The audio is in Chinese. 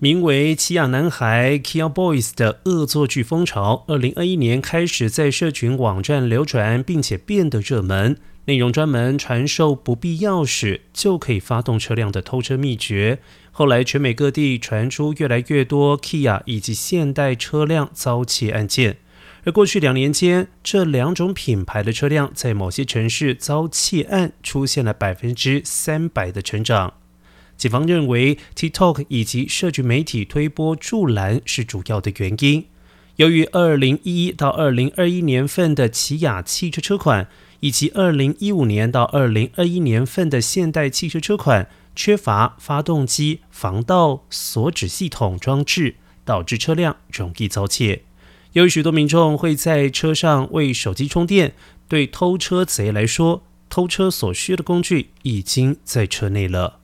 名为“奇亚男孩 ”（Kia Boys） 的恶作剧风潮，二零二一年开始在社群网站流传，并且变得热门。内容专门传授不必钥匙就可以发动车辆的偷车秘诀。后来，全美各地传出越来越多 Kia 以及现代车辆遭窃案件。而过去两年间，这两种品牌的车辆在某些城市遭窃案，出现了百分之三百的成长。警方认为，TikTok 以及社群媒体推波助澜是主要的原因。由于二零一一到二零二一年份的起亚汽车车款，以及二零一五年到二零二一年份的现代汽车车款缺乏发动机防盗锁止系统装置，导致车辆容易遭窃。由于许多民众会在车上为手机充电，对偷车贼来说，偷车所需的工具已经在车内了。